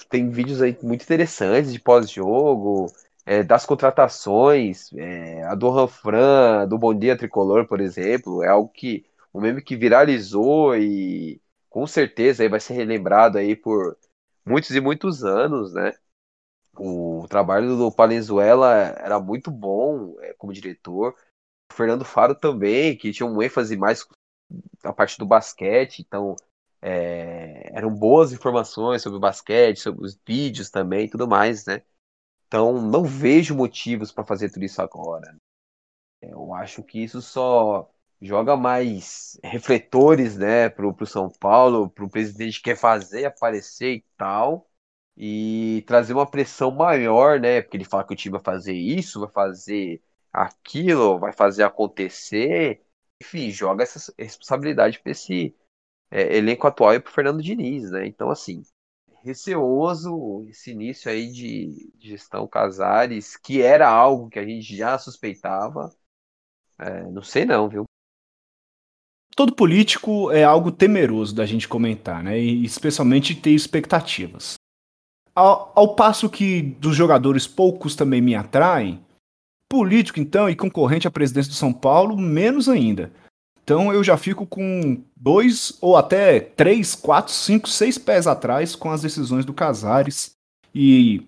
tem vídeos aí muito interessantes de pós-jogo é, das contratações, é, a do Ranfran, do Bom Dia Tricolor, por exemplo, é algo que um meme que viralizou e com certeza aí vai ser relembrado aí por muitos e muitos anos, né? O trabalho do Palenzuela era muito bom é, como diretor. O Fernando Faro também, que tinha um ênfase mais a parte do basquete, então é, eram boas informações sobre o basquete, sobre os vídeos também, tudo mais, né? Então, não vejo motivos para fazer tudo isso agora. Eu acho que isso só joga mais refletores, né, pro, pro São Paulo, pro presidente que quer fazer aparecer e tal, e trazer uma pressão maior, né, porque ele fala que o time vai fazer isso, vai fazer aquilo, vai fazer acontecer, enfim, joga essa responsabilidade para esse é, elenco atual e pro Fernando Diniz, né, então assim, receoso esse início aí de, gestão Casares, que era algo que a gente já suspeitava. É, não sei não, viu? Todo político é algo temeroso da gente comentar, né? E especialmente ter expectativas. Ao, ao passo que dos jogadores poucos também me atraem, político então e concorrente à presidência do São Paulo, menos ainda. Então eu já fico com dois ou até três, quatro, cinco, seis pés atrás com as decisões do Casares. E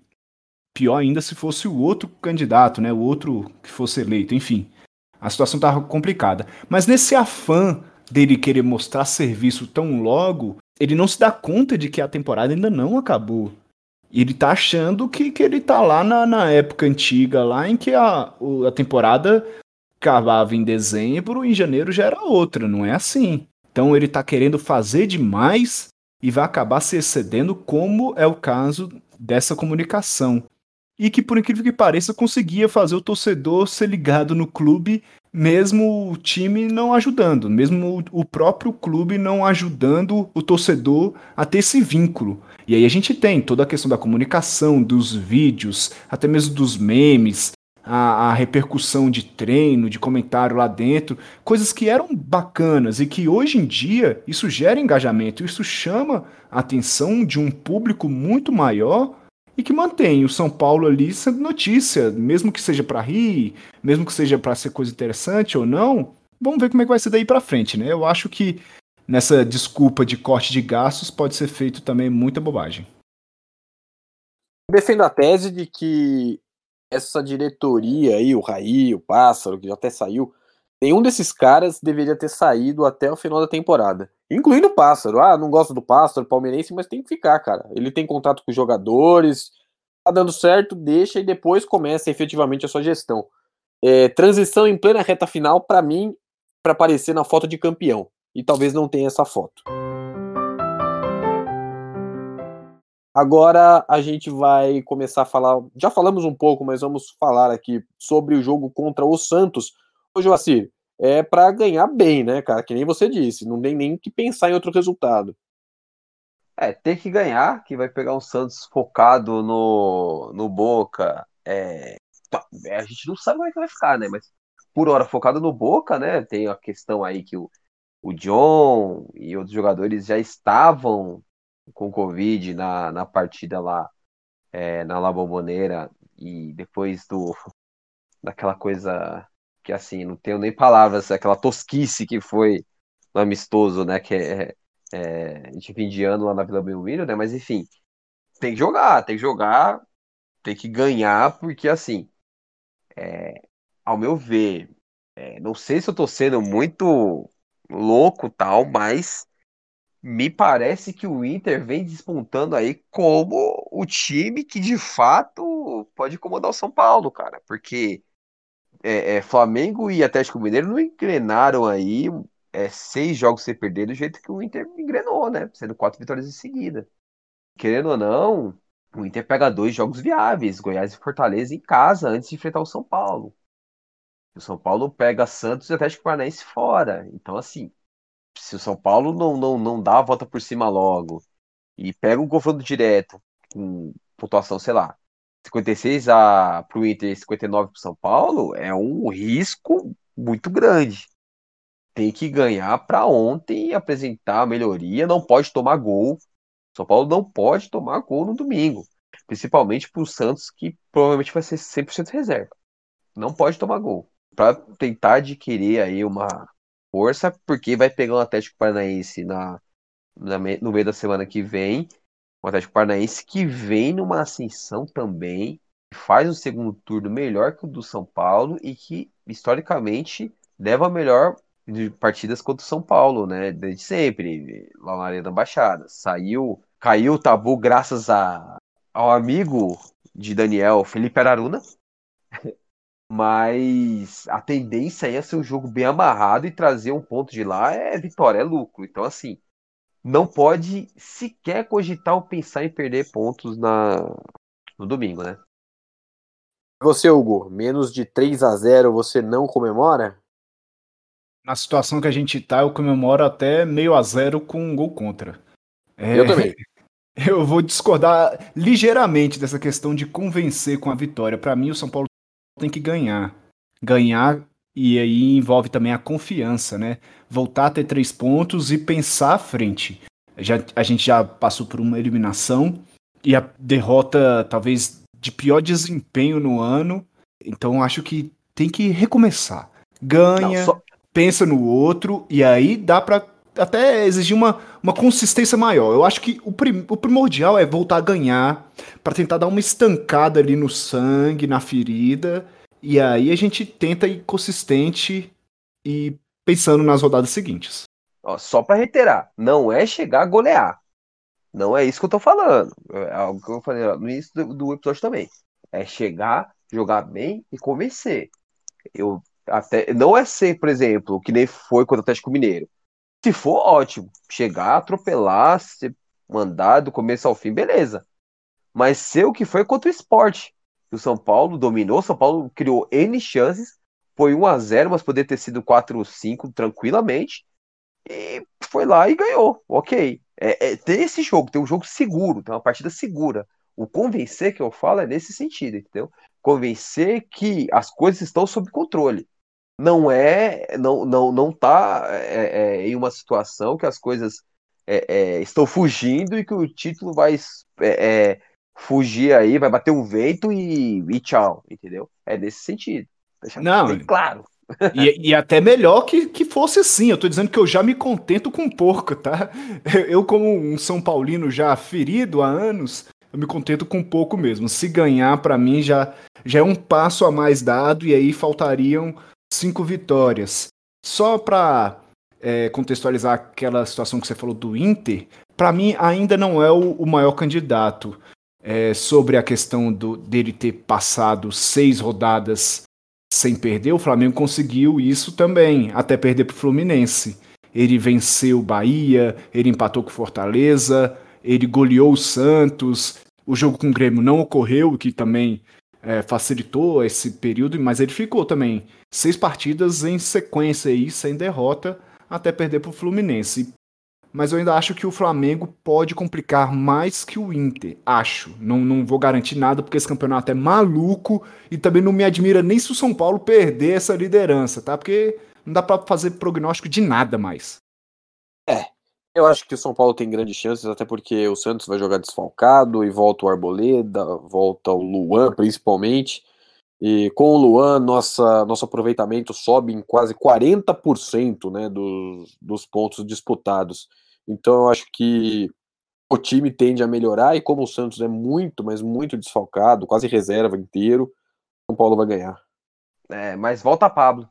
pior ainda se fosse o outro candidato, né? O outro que fosse eleito, enfim. A situação estava complicada. Mas nesse afã dele querer mostrar serviço tão logo, ele não se dá conta de que a temporada ainda não acabou. Ele tá achando que, que ele tá lá na, na época antiga, lá em que a, a temporada acabava em dezembro, em janeiro já era outra, não é assim. Então ele está querendo fazer demais e vai acabar se excedendo, como é o caso dessa comunicação. E que, por incrível que pareça, conseguia fazer o torcedor ser ligado no clube, mesmo o time não ajudando, mesmo o próprio clube não ajudando o torcedor a ter esse vínculo. E aí a gente tem toda a questão da comunicação, dos vídeos, até mesmo dos memes, a, a, repercussão de treino, de comentário lá dentro, coisas que eram bacanas e que hoje em dia isso gera engajamento, isso chama a atenção de um público muito maior e que mantém o São Paulo ali sendo notícia, mesmo que seja para rir, mesmo que seja para ser coisa interessante ou não. Vamos ver como é que vai ser daí para frente, né? Eu acho que nessa desculpa de corte de gastos pode ser feito também muita bobagem. Defendo a tese de que essa diretoria aí, o Raí, o Pássaro, que já até saiu, nenhum desses caras deveria ter saído até o final da temporada. Incluindo o Pássaro. Ah, não gosto do Pássaro, palmeirense, mas tem que ficar, cara. Ele tem contato com os jogadores, tá dando certo, deixa e depois começa efetivamente a sua gestão. É, transição em plena reta final, para mim, para aparecer na foto de campeão. E talvez não tenha essa foto. Agora a gente vai começar a falar. Já falamos um pouco, mas vamos falar aqui sobre o jogo contra o Santos. Ô, Joacir, é para ganhar bem, né, cara? Que nem você disse, não tem nem que pensar em outro resultado. É, tem que ganhar, que vai pegar um Santos focado no, no Boca. É, a gente não sabe como é que vai ficar, né? Mas por hora focado no Boca, né? Tem a questão aí que o, o John e outros jogadores já estavam com Covid na, na partida lá é, na La Bombonera e depois do daquela coisa que assim, não tenho nem palavras, aquela tosquice que foi no amistoso, né? Que é, é, de fim de ano lá na Vila Belmiro, né? Mas enfim, tem que jogar, tem que jogar, tem que ganhar, porque assim, é, ao meu ver, é, não sei se eu tô sendo muito louco tal, mas me parece que o Inter vem despontando aí como o time que de fato pode incomodar o São Paulo, cara, porque é, é, Flamengo e Atlético Mineiro não engrenaram aí é, seis jogos sem perder do jeito que o Inter engrenou, né? Sendo quatro vitórias em seguida. Querendo ou não, o Inter pega dois jogos viáveis, Goiás e Fortaleza em casa, antes de enfrentar o São Paulo. O São Paulo pega Santos e Atlético Paranaense fora. Então, assim, se o São Paulo não, não, não dá a volta por cima logo e pega um confronto direto com pontuação, sei lá, 56 a, para o Inter e 59 para o São Paulo, é um risco muito grande. Tem que ganhar para ontem apresentar melhoria. Não pode tomar gol. São Paulo não pode tomar gol no domingo. Principalmente para o Santos, que provavelmente vai ser 100% reserva. Não pode tomar gol. Para tentar adquirir aí uma força, porque vai pegar um Atlético Paranaense na, na, no meio da semana que vem o Atlético Paranaense que vem numa ascensão também, faz um segundo turno melhor que o do São Paulo e que, historicamente, leva a melhor de partidas contra o São Paulo, né? Desde sempre, lá na Arena da Baixada. Saiu, caiu o tabu graças a, ao amigo de Daniel, Felipe Araruna. Mas a tendência é ser um jogo bem amarrado e trazer um ponto de lá é vitória, é lucro. Então, assim, não pode sequer cogitar ou pensar em perder pontos na, no domingo, né? Você, Hugo, menos de 3 a 0 você não comemora? Na situação que a gente tá, eu comemoro até meio a zero com um gol contra. É, eu também. Eu vou discordar ligeiramente dessa questão de convencer com a vitória. Para mim, o São Paulo tem que ganhar. Ganhar e aí envolve também a confiança, né? Voltar a ter três pontos e pensar à frente. Já, a gente já passou por uma eliminação e a derrota talvez de pior desempenho no ano. Então acho que tem que recomeçar. Ganha, Não, só... pensa no outro e aí dá para até exigir uma, uma consistência maior. Eu acho que o, prim, o primordial é voltar a ganhar para tentar dar uma estancada ali no sangue, na ferida e aí a gente tenta ir consistente e pensando nas rodadas seguintes. Ó, só para reiterar, não é chegar a golear. Não é isso que eu tô falando. É algo que eu falei no início do, do episódio também. É chegar, jogar bem e convencer. Eu até não é ser, por exemplo, que nem foi contra o Atlético Mineiro. Se for, ótimo. Chegar, atropelar, ser mandar do começo ao fim, beleza. Mas ser o que foi contra o esporte o São Paulo dominou, o São Paulo criou N chances, foi 1 a 0 mas poderia ter sido 4 ou 5 tranquilamente, e foi lá e ganhou, ok. É, é, tem esse jogo, tem um jogo seguro, tem uma partida segura. O convencer que eu falo é nesse sentido, entendeu? Convencer que as coisas estão sob controle. Não é, não, não, não tá é, é, em uma situação que as coisas é, é, estão fugindo e que o título vai é, fugir aí, vai bater um vento e, e tchau, entendeu? É nesse sentido. Deixa Não, bem claro. E, e, até melhor que, que fosse assim. Eu tô dizendo que eu já me contento com pouco, tá? Eu, como um São Paulino já ferido há anos, eu me contento com pouco mesmo. Se ganhar, para mim, já, já é um passo a mais dado, e aí faltariam cinco vitórias. Só pra é, contextualizar aquela situação que você falou do Inter, para mim ainda não é o, o maior candidato é, sobre a questão do, dele ter passado seis rodadas sem perder, o Flamengo conseguiu isso também, até perder para o Fluminense. Ele venceu o Bahia, ele empatou com Fortaleza, ele goleou o Santos. O jogo com o Grêmio não ocorreu, o que também é, facilitou esse período, mas ele ficou também seis partidas em sequência aí, sem derrota, até perder para o Fluminense mas eu ainda acho que o Flamengo pode complicar mais que o Inter. Acho. Não, não vou garantir nada, porque esse campeonato é maluco e também não me admira nem se o São Paulo perder essa liderança, tá? Porque não dá para fazer prognóstico de nada mais. É. Eu acho que o São Paulo tem grandes chances, até porque o Santos vai jogar desfalcado e volta o Arboleda, volta o Luan, principalmente. E com o Luan, nossa, nosso aproveitamento sobe em quase 40% né, dos, dos pontos disputados. Então eu acho que o time tende a melhorar e como o Santos é muito, mas muito desfalcado, quase reserva inteiro, o São Paulo vai ganhar. É, mas volta Pablo.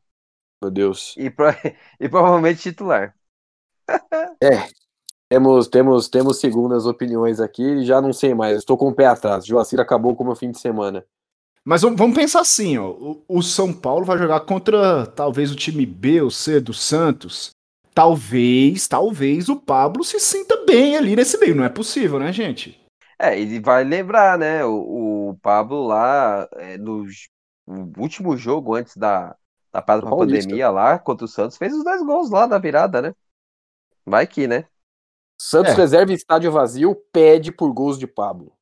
Meu Deus. E, pro... e provavelmente titular. É. Temos, temos, temos segundas opiniões aqui já não sei mais. Estou com o pé atrás. Joacir acabou com o meu fim de semana. Mas vamos pensar assim, ó. O São Paulo vai jogar contra talvez o time B ou C do Santos talvez, talvez o Pablo se sinta bem ali nesse meio. Não é possível, né, gente? É, ele vai lembrar, né? O, o Pablo lá, é, no, no, último jogo antes da, da pandemia lá, contra o Santos, fez os dois gols lá da virada, né? Vai que, né? Santos é. reserva estádio vazio, pede por gols de Pablo.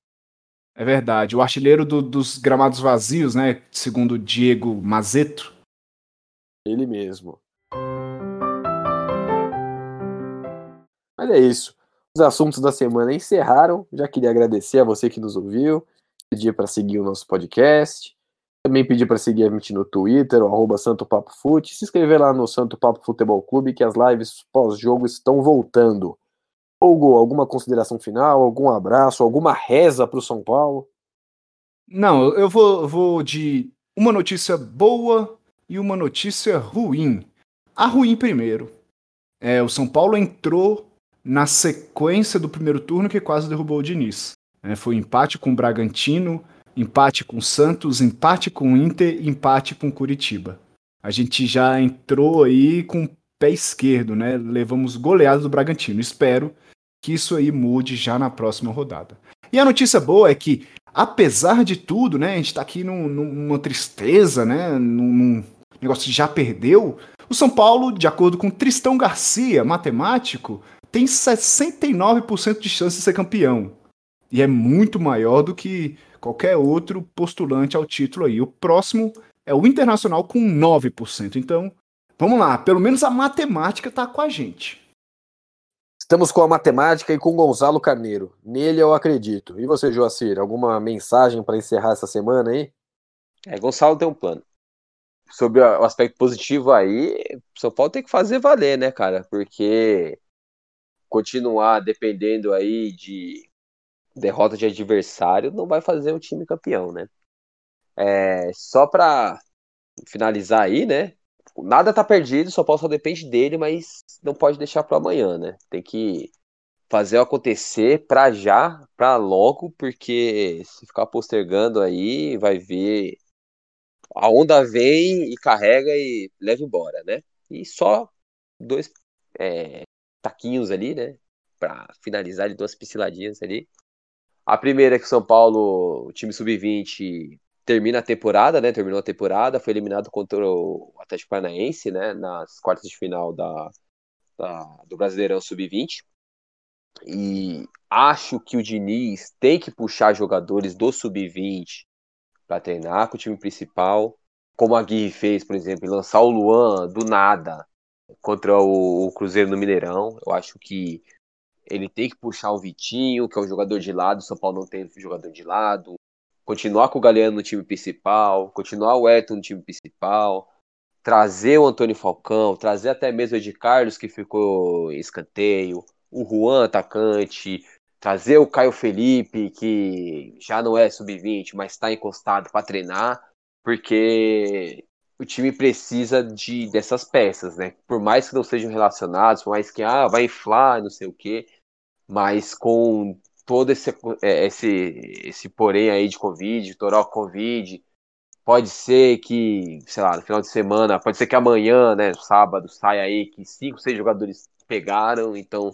É verdade. O artilheiro do, dos gramados vazios, né? Segundo Diego Mazeto. Ele mesmo. Mas é isso. Os assuntos da semana encerraram. Já queria agradecer a você que nos ouviu. Pedir para seguir o nosso podcast. Também pedir para seguir a gente no Twitter, o arroba Santo Papo Fute. Se inscrever lá no Santo Papo Futebol Clube, que as lives pós-jogo estão voltando. Hugo, alguma consideração final, algum abraço, alguma reza para o São Paulo? Não, eu vou, vou de uma notícia boa e uma notícia ruim. A ruim primeiro. É, o São Paulo entrou na sequência do primeiro turno que quase derrubou o Diniz. É, foi empate com o Bragantino, empate com Santos, empate com Inter, empate com Curitiba. A gente já entrou aí com o pé esquerdo, né? Levamos goleada do Bragantino. Espero que isso aí mude já na próxima rodada. E a notícia boa é que, apesar de tudo, né? A gente tá aqui num, numa tristeza, né? Num, num negócio que já perdeu. O São Paulo, de acordo com Tristão Garcia, matemático, tem 69% de chance de ser campeão. E é muito maior do que qualquer outro postulante ao título aí. O próximo é o Internacional com 9%. Então, vamos lá, pelo menos a matemática tá com a gente. Estamos com a matemática e com Gonzalo Carneiro. Nele eu acredito. E você, Joacir, alguma mensagem para encerrar essa semana aí? É, Gonçalo tem um plano. Sobre o aspecto positivo aí, o São Paulo tem que fazer valer, né, cara? Porque continuar dependendo aí de derrota de adversário, não vai fazer o time campeão, né? É, só para finalizar aí, né? Nada tá perdido, só Paulo só depende dele, mas não pode deixar para amanhã, né? Tem que fazer acontecer para já, para logo, porque se ficar postergando aí, vai ver a onda vem e carrega e leva embora, né? E só dois é, taquinhos ali, né? Para finalizar de duas pisciladinhas ali. A primeira é que o São Paulo, o time sub-20, termina a temporada, né? Terminou a temporada, foi eliminado contra o Atlético Paranaense, né? Nas quartas de final da, da do Brasileirão sub-20. E acho que o Diniz tem que puxar jogadores do sub-20 para treinar com o time principal, como a Gui fez, por exemplo, lançar o Luan do nada contra o, o, Cruzeiro no Mineirão. Eu acho que ele tem que puxar o Vitinho, que é um jogador de lado, São Paulo não tem jogador de lado. Continuar com o Galeano no time principal, continuar o Eto no time principal, trazer o Antônio Falcão, trazer até mesmo o Ed Carlos, que ficou em escanteio, o Juan, atacante, trazer o Caio Felipe, que já não é sub-20, mas está encostado para treinar, porque o time precisa de dessas peças, né? Por mais que não sejam relacionados, por mais que ah, vai inflar, não sei o quê, mas com todo esse, é, esse, esse porém aí de Covid, toral Covid, Pode ser que, sei lá, no final de semana, pode ser que amanhã, né, sábado, saia aí que cinco, seis jogadores pegaram, então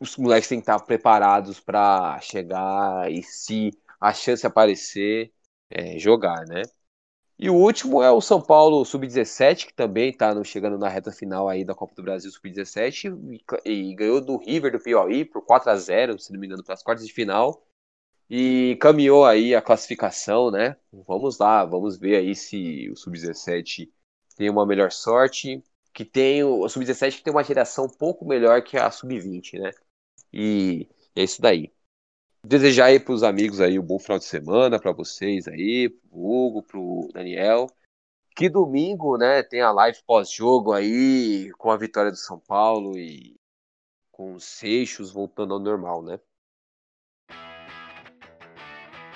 os moleques têm que estar preparados para chegar e se a chance aparecer, é, jogar, né? E o último é o São Paulo Sub-17, que também está chegando na reta final aí da Copa do Brasil Sub-17 e, e, ganhou do River do Piauí por 4 a 0 se não me engano, para as quartas de final e caminhou aí a classificação, né? Vamos lá, vamos ver aí se o Sub-17 tem uma melhor sorte, que tem o Sub-17 que tem uma geração um pouco melhor que a Sub-20, né? E é isso daí. Desejar aí para os amigos aí um bom final de semana para vocês aí, pro Hugo, pro Daniel. Que domingo, né, tem a live pós-jogo aí com a vitória do São Paulo e com os Seixos voltando ao normal, né?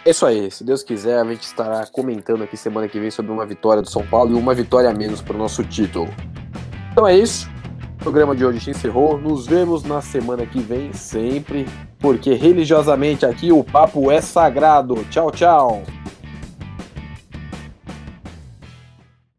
É isso aí, se Deus quiser, a gente estará comentando aqui semana que vem sobre uma vitória do São Paulo e uma vitória a menos para o nosso título. Então é isso, o programa de hoje se encerrou. Nos vemos na semana que vem, sempre, porque religiosamente aqui o papo é sagrado. Tchau, tchau.